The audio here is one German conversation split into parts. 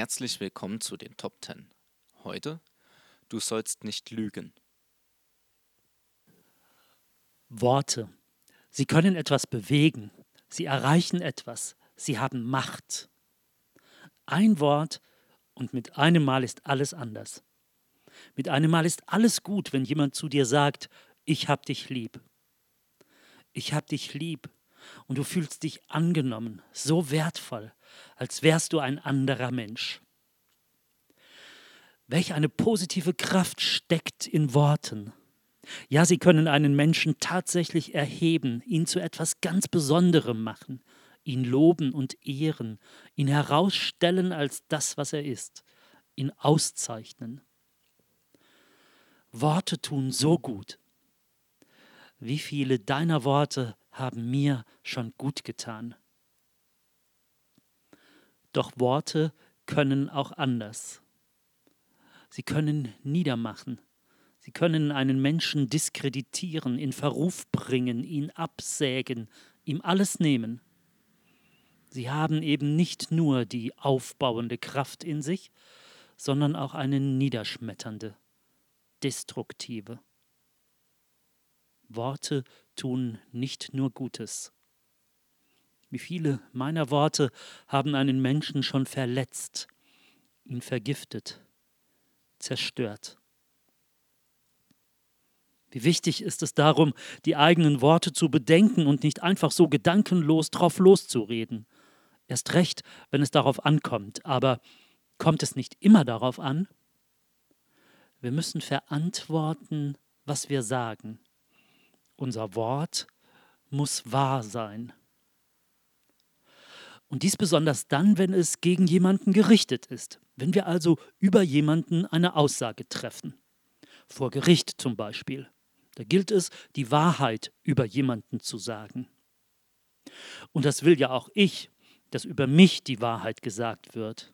Herzlich willkommen zu den Top 10. Heute, du sollst nicht lügen. Worte. Sie können etwas bewegen. Sie erreichen etwas. Sie haben Macht. Ein Wort und mit einem Mal ist alles anders. Mit einem Mal ist alles gut, wenn jemand zu dir sagt, ich hab dich lieb. Ich hab dich lieb und du fühlst dich angenommen, so wertvoll, als wärst du ein anderer Mensch. Welch eine positive Kraft steckt in Worten. Ja, sie können einen Menschen tatsächlich erheben, ihn zu etwas ganz Besonderem machen, ihn loben und ehren, ihn herausstellen als das, was er ist, ihn auszeichnen. Worte tun so gut. Wie viele deiner Worte haben mir schon gut getan? Doch Worte können auch anders. Sie können niedermachen. Sie können einen Menschen diskreditieren, in Verruf bringen, ihn absägen, ihm alles nehmen. Sie haben eben nicht nur die aufbauende Kraft in sich, sondern auch eine niederschmetternde, destruktive. Worte tun nicht nur Gutes. Wie viele meiner Worte haben einen Menschen schon verletzt, ihn vergiftet, zerstört. Wie wichtig ist es darum, die eigenen Worte zu bedenken und nicht einfach so gedankenlos drauf loszureden. Erst recht, wenn es darauf ankommt. Aber kommt es nicht immer darauf an? Wir müssen verantworten, was wir sagen. Unser Wort muss wahr sein. Und dies besonders dann, wenn es gegen jemanden gerichtet ist, wenn wir also über jemanden eine Aussage treffen. Vor Gericht zum Beispiel. Da gilt es, die Wahrheit über jemanden zu sagen. Und das will ja auch ich, dass über mich die Wahrheit gesagt wird.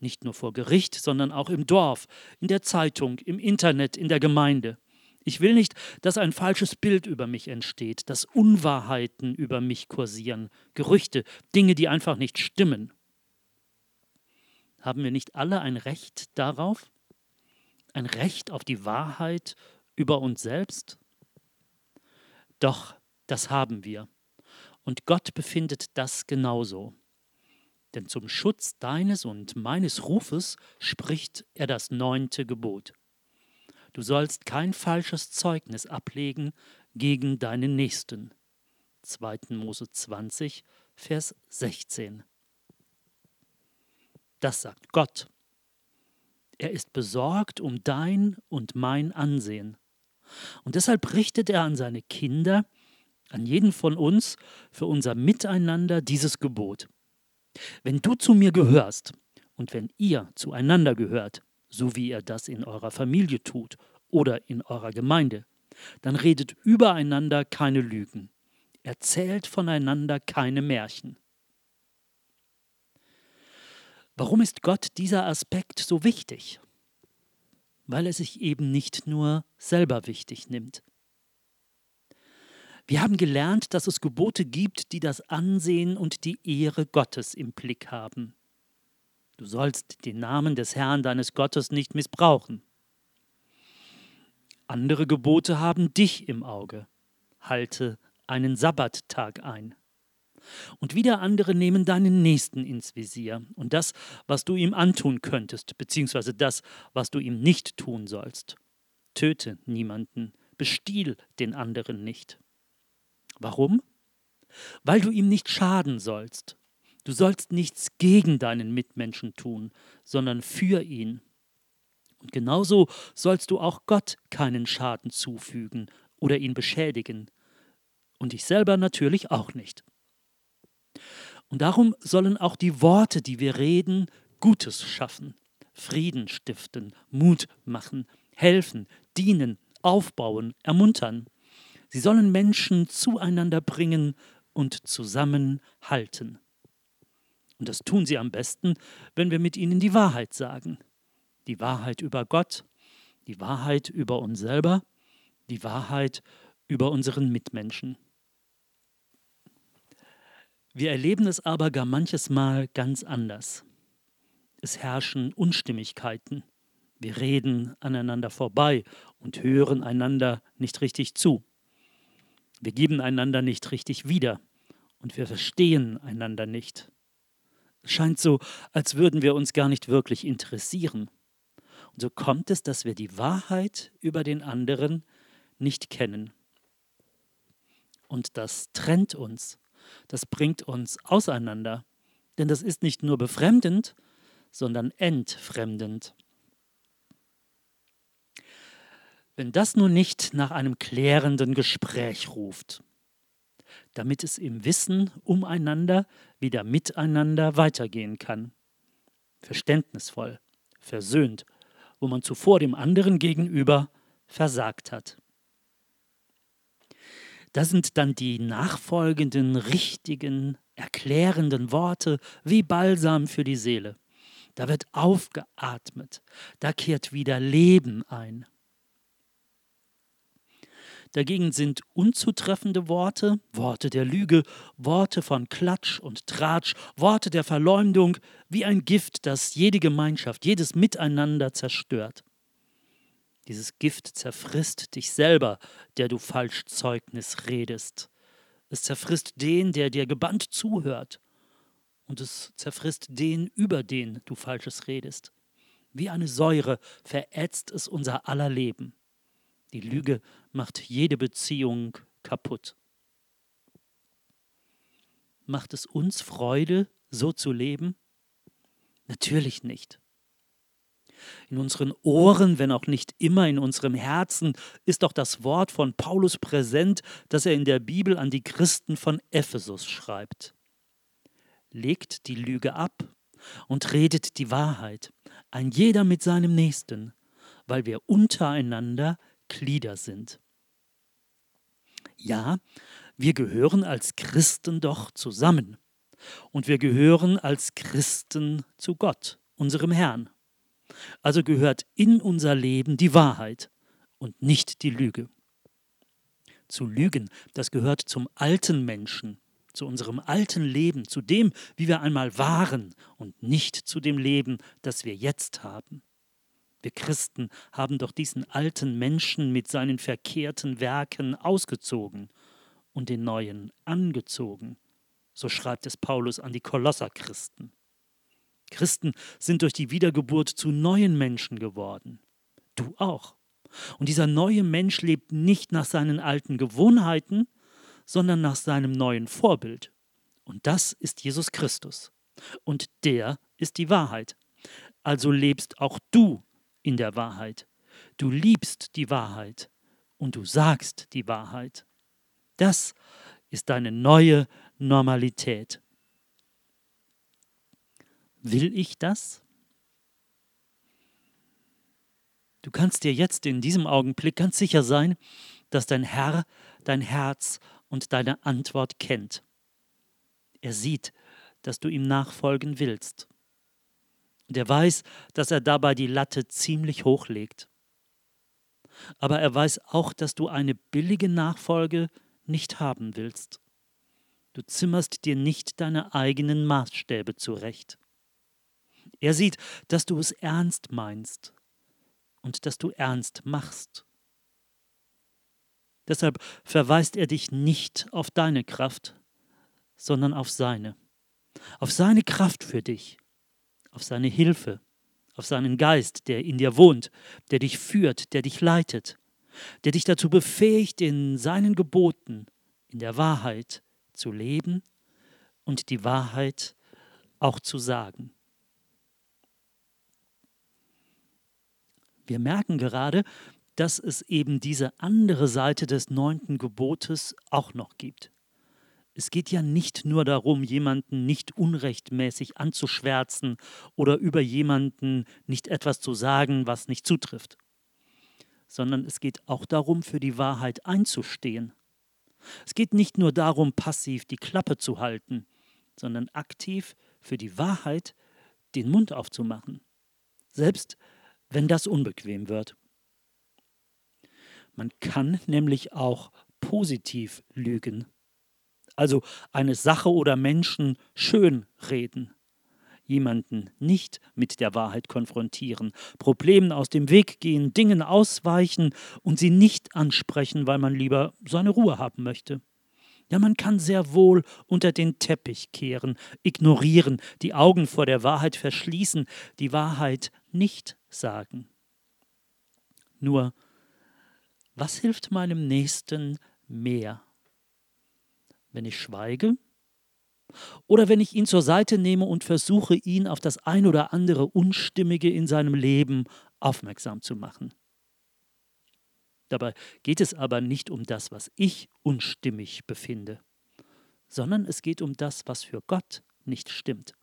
Nicht nur vor Gericht, sondern auch im Dorf, in der Zeitung, im Internet, in der Gemeinde. Ich will nicht, dass ein falsches Bild über mich entsteht, dass Unwahrheiten über mich kursieren, Gerüchte, Dinge, die einfach nicht stimmen. Haben wir nicht alle ein Recht darauf? Ein Recht auf die Wahrheit über uns selbst? Doch, das haben wir. Und Gott befindet das genauso. Denn zum Schutz deines und meines Rufes spricht er das neunte Gebot. Du sollst kein falsches Zeugnis ablegen gegen deinen Nächsten. 2. Mose 20, Vers 16. Das sagt Gott. Er ist besorgt um dein und mein Ansehen. Und deshalb richtet er an seine Kinder, an jeden von uns, für unser Miteinander dieses Gebot. Wenn du zu mir gehörst und wenn ihr zueinander gehört, so wie ihr das in eurer Familie tut oder in eurer Gemeinde, dann redet übereinander keine Lügen, erzählt voneinander keine Märchen. Warum ist Gott dieser Aspekt so wichtig? Weil er sich eben nicht nur selber wichtig nimmt. Wir haben gelernt, dass es Gebote gibt, die das Ansehen und die Ehre Gottes im Blick haben. Du sollst den Namen des Herrn deines Gottes nicht missbrauchen. Andere Gebote haben dich im Auge. Halte einen Sabbattag ein. Und wieder andere nehmen deinen Nächsten ins Visier und das, was du ihm antun könntest, beziehungsweise das, was du ihm nicht tun sollst. Töte niemanden, bestiehl den anderen nicht. Warum? Weil du ihm nicht schaden sollst. Du sollst nichts gegen deinen Mitmenschen tun, sondern für ihn. Und genauso sollst du auch Gott keinen Schaden zufügen oder ihn beschädigen. Und dich selber natürlich auch nicht. Und darum sollen auch die Worte, die wir reden, Gutes schaffen, Frieden stiften, Mut machen, helfen, dienen, aufbauen, ermuntern. Sie sollen Menschen zueinander bringen und zusammenhalten. Und das tun sie am besten, wenn wir mit ihnen die Wahrheit sagen. Die Wahrheit über Gott, die Wahrheit über uns selber, die Wahrheit über unseren Mitmenschen. Wir erleben es aber gar manches Mal ganz anders. Es herrschen Unstimmigkeiten. Wir reden aneinander vorbei und hören einander nicht richtig zu. Wir geben einander nicht richtig wieder und wir verstehen einander nicht. Scheint so, als würden wir uns gar nicht wirklich interessieren. Und so kommt es, dass wir die Wahrheit über den anderen nicht kennen. Und das trennt uns, das bringt uns auseinander, denn das ist nicht nur befremdend, sondern entfremdend. Wenn das nun nicht nach einem klärenden Gespräch ruft, damit es im Wissen umeinander wieder miteinander weitergehen kann. Verständnisvoll, versöhnt, wo man zuvor dem anderen gegenüber versagt hat. Da sind dann die nachfolgenden, richtigen, erklärenden Worte wie Balsam für die Seele. Da wird aufgeatmet, da kehrt wieder Leben ein. Dagegen sind unzutreffende Worte, Worte der Lüge, Worte von Klatsch und Tratsch, Worte der Verleumdung, wie ein Gift, das jede Gemeinschaft, jedes Miteinander zerstört. Dieses Gift zerfrisst dich selber, der du falsch Zeugnis redest. Es zerfrisst den, der dir gebannt zuhört. Und es zerfrisst den, über den du Falsches redest. Wie eine Säure verätzt es unser aller Leben. Die Lüge macht jede Beziehung kaputt. Macht es uns Freude, so zu leben? Natürlich nicht. In unseren Ohren, wenn auch nicht immer in unserem Herzen, ist doch das Wort von Paulus präsent, das er in der Bibel an die Christen von Ephesus schreibt. Legt die Lüge ab und redet die Wahrheit, ein jeder mit seinem Nächsten, weil wir untereinander Glieder sind. Ja, wir gehören als Christen doch zusammen. Und wir gehören als Christen zu Gott, unserem Herrn. Also gehört in unser Leben die Wahrheit und nicht die Lüge. Zu lügen, das gehört zum alten Menschen, zu unserem alten Leben, zu dem, wie wir einmal waren und nicht zu dem Leben, das wir jetzt haben. Wir Christen haben doch diesen alten Menschen mit seinen verkehrten Werken ausgezogen und den neuen angezogen. So schreibt es Paulus an die Kolosserchristen. Christen sind durch die Wiedergeburt zu neuen Menschen geworden. Du auch. Und dieser neue Mensch lebt nicht nach seinen alten Gewohnheiten, sondern nach seinem neuen Vorbild. Und das ist Jesus Christus. Und der ist die Wahrheit. Also lebst auch du in der Wahrheit. Du liebst die Wahrheit und du sagst die Wahrheit. Das ist deine neue Normalität. Will ich das? Du kannst dir jetzt in diesem Augenblick ganz sicher sein, dass dein Herr dein Herz und deine Antwort kennt. Er sieht, dass du ihm nachfolgen willst. Und er weiß, dass er dabei die Latte ziemlich hoch legt. Aber er weiß auch, dass du eine billige Nachfolge nicht haben willst. Du zimmerst dir nicht deine eigenen Maßstäbe zurecht. Er sieht, dass du es ernst meinst und dass du ernst machst. Deshalb verweist er dich nicht auf deine Kraft, sondern auf seine. Auf seine Kraft für dich auf seine Hilfe, auf seinen Geist, der in dir wohnt, der dich führt, der dich leitet, der dich dazu befähigt, in seinen Geboten, in der Wahrheit zu leben und die Wahrheit auch zu sagen. Wir merken gerade, dass es eben diese andere Seite des neunten Gebotes auch noch gibt. Es geht ja nicht nur darum, jemanden nicht unrechtmäßig anzuschwärzen oder über jemanden nicht etwas zu sagen, was nicht zutrifft, sondern es geht auch darum, für die Wahrheit einzustehen. Es geht nicht nur darum, passiv die Klappe zu halten, sondern aktiv für die Wahrheit den Mund aufzumachen, selbst wenn das unbequem wird. Man kann nämlich auch positiv lügen also eine Sache oder Menschen schön reden. jemanden nicht mit der Wahrheit konfrontieren, Problemen aus dem Weg gehen, Dingen ausweichen und sie nicht ansprechen, weil man lieber seine Ruhe haben möchte. Ja, man kann sehr wohl unter den Teppich kehren, ignorieren, die Augen vor der Wahrheit verschließen, die Wahrheit nicht sagen. Nur, was hilft meinem Nächsten mehr? Wenn ich schweige oder wenn ich ihn zur Seite nehme und versuche, ihn auf das ein oder andere Unstimmige in seinem Leben aufmerksam zu machen. Dabei geht es aber nicht um das, was ich unstimmig befinde, sondern es geht um das, was für Gott nicht stimmt.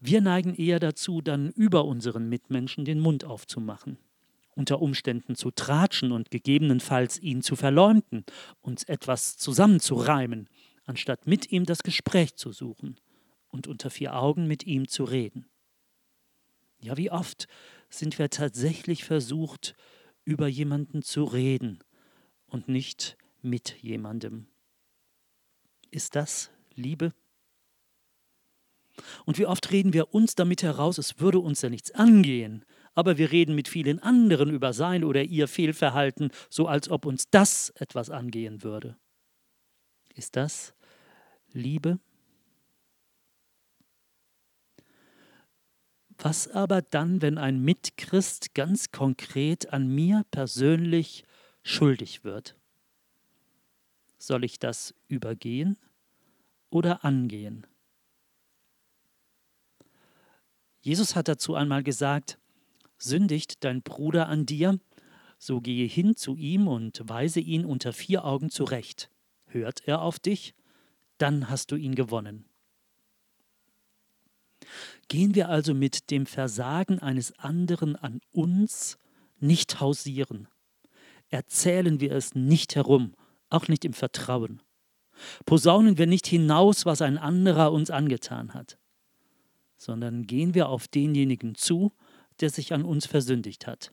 Wir neigen eher dazu, dann über unseren Mitmenschen den Mund aufzumachen, unter Umständen zu tratschen und gegebenenfalls ihn zu verleumden, uns etwas zusammenzureimen, anstatt mit ihm das Gespräch zu suchen und unter vier Augen mit ihm zu reden. Ja, wie oft sind wir tatsächlich versucht, über jemanden zu reden und nicht mit jemandem. Ist das Liebe? Und wie oft reden wir uns damit heraus, es würde uns ja nichts angehen, aber wir reden mit vielen anderen über sein oder ihr Fehlverhalten, so als ob uns das etwas angehen würde. Ist das Liebe? Was aber dann, wenn ein Mitchrist ganz konkret an mir persönlich schuldig wird? Soll ich das übergehen oder angehen? Jesus hat dazu einmal gesagt, sündigt dein Bruder an dir, so gehe hin zu ihm und weise ihn unter vier Augen zurecht. Hört er auf dich, dann hast du ihn gewonnen. Gehen wir also mit dem Versagen eines anderen an uns nicht hausieren. Erzählen wir es nicht herum, auch nicht im Vertrauen. Posaunen wir nicht hinaus, was ein anderer uns angetan hat, sondern gehen wir auf denjenigen zu, der sich an uns versündigt hat.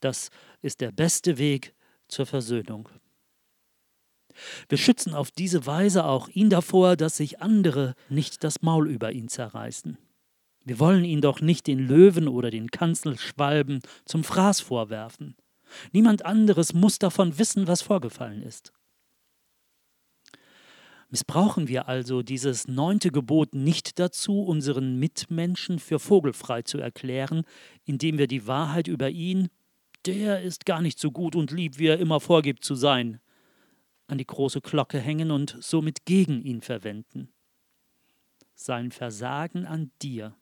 Das ist der beste Weg zur Versöhnung. Wir schützen auf diese Weise auch ihn davor, dass sich andere nicht das Maul über ihn zerreißen. Wir wollen ihn doch nicht den Löwen oder den Kanzelschwalben zum Fraß vorwerfen. Niemand anderes muss davon wissen, was vorgefallen ist. Missbrauchen wir also dieses neunte Gebot nicht dazu, unseren Mitmenschen für vogelfrei zu erklären, indem wir die Wahrheit über ihn, der ist gar nicht so gut und lieb, wie er immer vorgibt zu sein, an die große Glocke hängen und somit gegen ihn verwenden. Sein Versagen an dir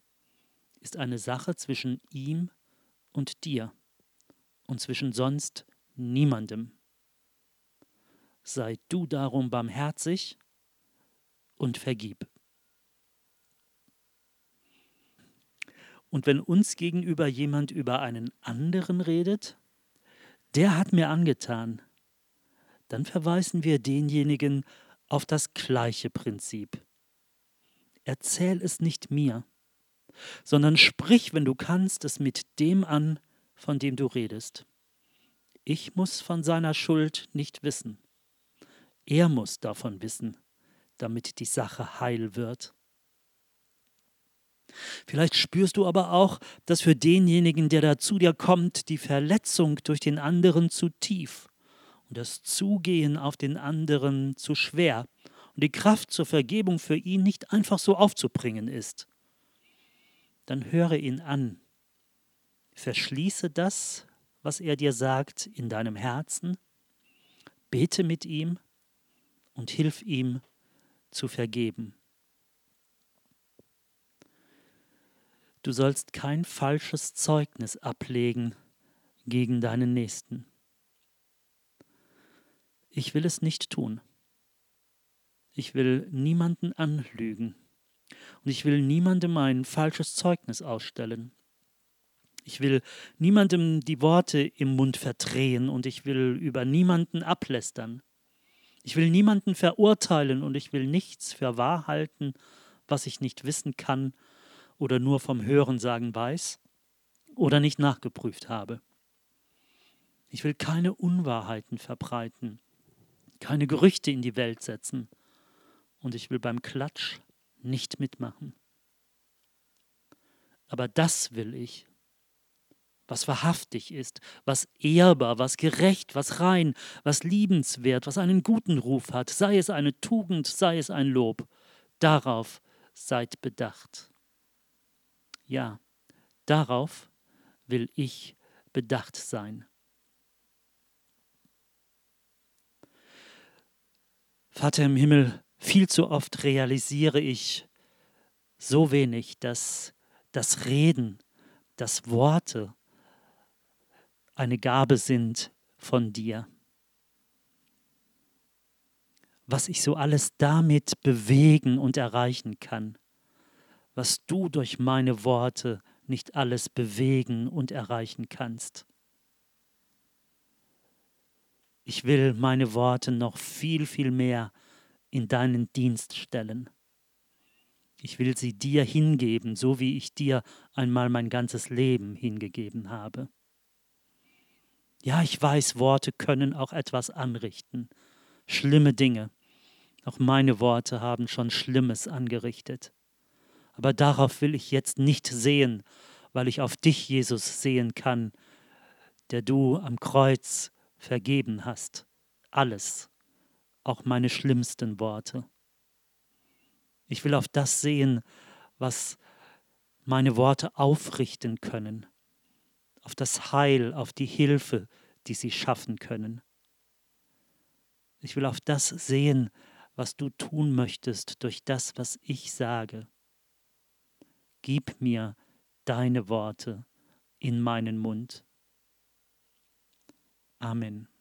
ist eine Sache zwischen ihm und dir und zwischen sonst niemandem. Sei du darum barmherzig und vergib. Und wenn uns gegenüber jemand über einen anderen redet, der hat mir angetan, dann verweisen wir denjenigen auf das gleiche Prinzip. Erzähl es nicht mir, sondern sprich, wenn du kannst, es mit dem an, von dem du redest. Ich muss von seiner Schuld nicht wissen. Er muss davon wissen, damit die Sache heil wird. Vielleicht spürst du aber auch, dass für denjenigen, der da zu dir kommt, die Verletzung durch den anderen zu tief und das Zugehen auf den anderen zu schwer und die Kraft zur Vergebung für ihn nicht einfach so aufzubringen ist, dann höre ihn an. Verschließe das, was er dir sagt, in deinem Herzen, bete mit ihm und hilf ihm zu vergeben. Du sollst kein falsches Zeugnis ablegen gegen deinen Nächsten. Ich will es nicht tun. Ich will niemanden anlügen. Und ich will niemandem ein falsches Zeugnis ausstellen. Ich will niemandem die Worte im Mund verdrehen und ich will über niemanden ablästern. Ich will niemanden verurteilen und ich will nichts für wahr halten, was ich nicht wissen kann oder nur vom Hörensagen weiß oder nicht nachgeprüft habe. Ich will keine Unwahrheiten verbreiten keine Gerüchte in die Welt setzen. Und ich will beim Klatsch nicht mitmachen. Aber das will ich, was wahrhaftig ist, was ehrbar, was gerecht, was rein, was liebenswert, was einen guten Ruf hat, sei es eine Tugend, sei es ein Lob. Darauf seid bedacht. Ja, darauf will ich bedacht sein. Vater im Himmel, viel zu oft realisiere ich so wenig, dass das Reden, dass Worte eine Gabe sind von dir. Was ich so alles damit bewegen und erreichen kann, was du durch meine Worte nicht alles bewegen und erreichen kannst. Ich will meine Worte noch viel, viel mehr in deinen Dienst stellen. Ich will sie dir hingeben, so wie ich dir einmal mein ganzes Leben hingegeben habe. Ja, ich weiß, Worte können auch etwas anrichten, schlimme Dinge. Auch meine Worte haben schon Schlimmes angerichtet. Aber darauf will ich jetzt nicht sehen, weil ich auf dich, Jesus, sehen kann, der du am Kreuz vergeben hast. Alles, auch meine schlimmsten Worte. Ich will auf das sehen, was meine Worte aufrichten können, auf das Heil, auf die Hilfe, die sie schaffen können. Ich will auf das sehen, was du tun möchtest durch das, was ich sage. Gib mir deine Worte in meinen Mund. Amen.